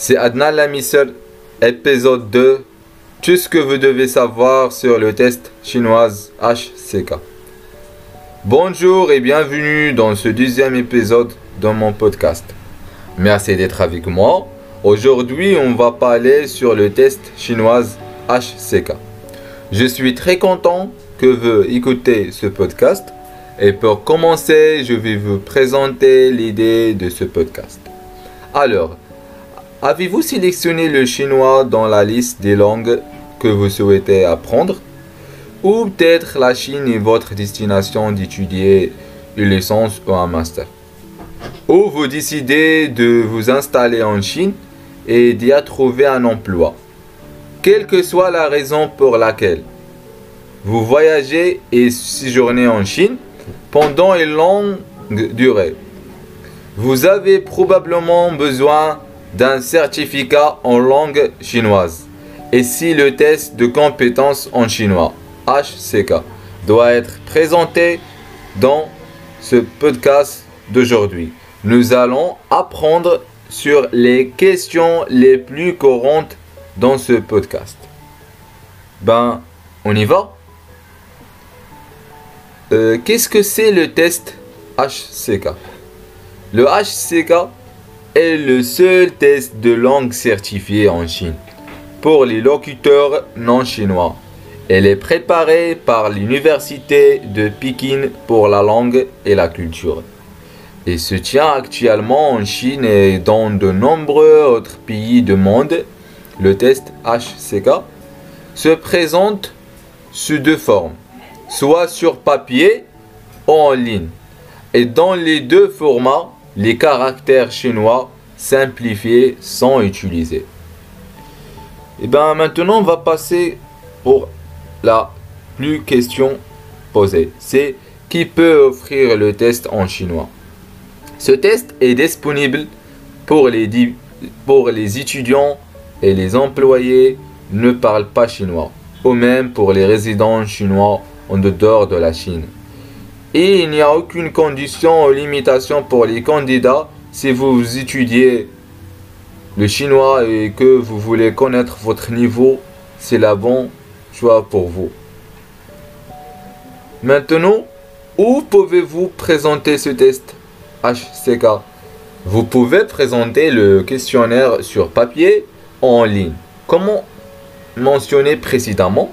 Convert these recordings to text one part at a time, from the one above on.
C'est Adnan Lamisseul, épisode 2. Tout ce que vous devez savoir sur le test chinoise HCK. Bonjour et bienvenue dans ce deuxième épisode de mon podcast. Merci d'être avec moi. Aujourd'hui, on va parler sur le test chinoise HCK. Je suis très content que vous écoutez ce podcast. Et pour commencer, je vais vous présenter l'idée de ce podcast. Alors, Avez-vous sélectionné le chinois dans la liste des langues que vous souhaitez apprendre? Ou peut-être la Chine est votre destination d'étudier une licence ou un master? Ou vous décidez de vous installer en Chine et d'y trouver un emploi? Quelle que soit la raison pour laquelle. Vous voyagez et séjournez en Chine pendant une longue durée. Vous avez probablement besoin d'un certificat en langue chinoise. Et si le test de compétence en chinois, HCK, doit être présenté dans ce podcast d'aujourd'hui, nous allons apprendre sur les questions les plus courantes dans ce podcast. Ben, on y va? Euh, Qu'est-ce que c'est le test HCK Le HCK est le seul test de langue certifié en Chine pour les locuteurs non chinois. Elle est préparée par l'Université de Pékin pour la langue et la culture. Et se tient actuellement en Chine et dans de nombreux autres pays du monde. Le test HCK se présente sous deux formes, soit sur papier ou en ligne. Et dans les deux formats, les caractères chinois simplifiés sont utilisés. Et bien maintenant, on va passer pour la plus question posée. C'est qui peut offrir le test en chinois? Ce test est disponible pour les, pour les étudiants et les employés ne parlent pas chinois, ou même pour les résidents chinois en dehors de la Chine. Et il n'y a aucune condition ou limitation pour les candidats si vous étudiez le chinois et que vous voulez connaître votre niveau, c'est la bonne choix pour vous. Maintenant, où pouvez-vous présenter ce test HCK Vous pouvez présenter le questionnaire sur papier en ligne. Comment mentionné précédemment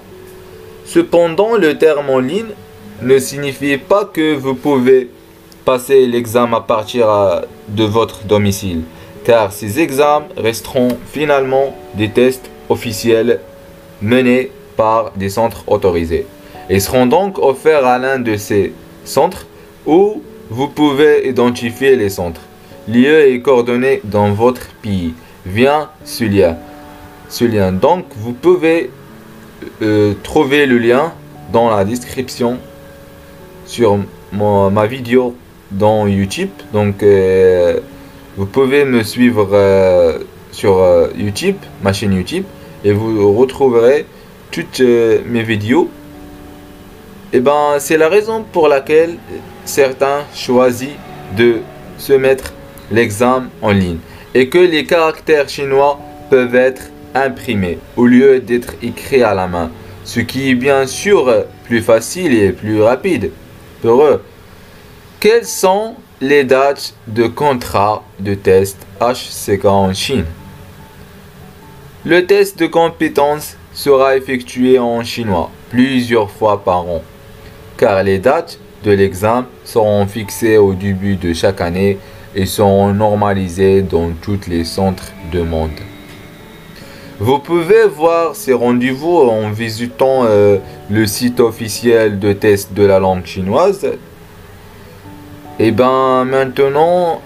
Cependant, le terme en ligne ne signifie pas que vous pouvez passer l'examen à partir de votre domicile, car ces examens resteront finalement des tests officiels menés par des centres autorisés et seront donc offerts à l'un de ces centres où vous pouvez identifier les centres. Lieu et coordonnées dans votre pays via ce lien. Lien. Donc, vous pouvez euh, trouver le lien dans la description sur ma vidéo dans YouTube. Donc, euh, vous pouvez me suivre euh, sur euh, YouTube, ma chaîne YouTube, et vous retrouverez toutes mes vidéos. Et ben, c'est la raison pour laquelle certains choisissent de se mettre l'examen en ligne et que les caractères chinois peuvent être imprimés au lieu d'être écrits à la main, ce qui est bien sûr plus facile et plus rapide Quelles sont les dates de contrat de test HCK en Chine? Le test de compétence sera effectué en chinois plusieurs fois par an, car les dates de l'examen seront fixées au début de chaque année et seront normalisées dans tous les centres de monde. Vous pouvez voir ces rendez-vous en visitant euh, le site officiel de test de la langue chinoise. Et eh ben maintenant,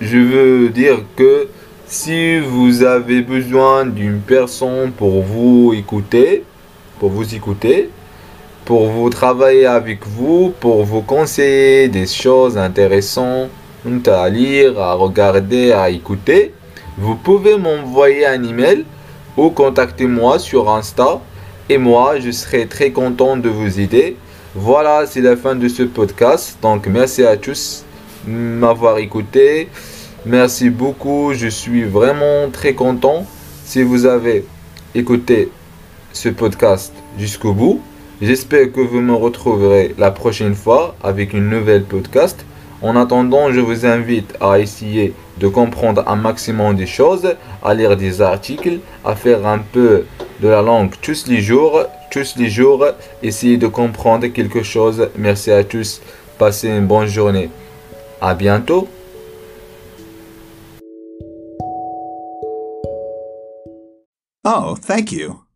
je veux dire que si vous avez besoin d'une personne pour vous écouter, pour vous écouter, pour vous travailler avec vous, pour vous conseiller des choses intéressantes à lire, à regarder, à écouter, vous pouvez m'envoyer un email ou contacter moi sur Insta et moi je serai très content de vous aider. Voilà, c'est la fin de ce podcast. Donc merci à tous m'avoir écouté. Merci beaucoup, je suis vraiment très content si vous avez écouté ce podcast jusqu'au bout. J'espère que vous me retrouverez la prochaine fois avec une nouvelle podcast. En attendant, je vous invite à essayer de comprendre un maximum des choses, à lire des articles, à faire un peu de la langue tous les jours, tous les jours, essayer de comprendre quelque chose. Merci à tous, passez une bonne journée. À bientôt. Oh, thank you.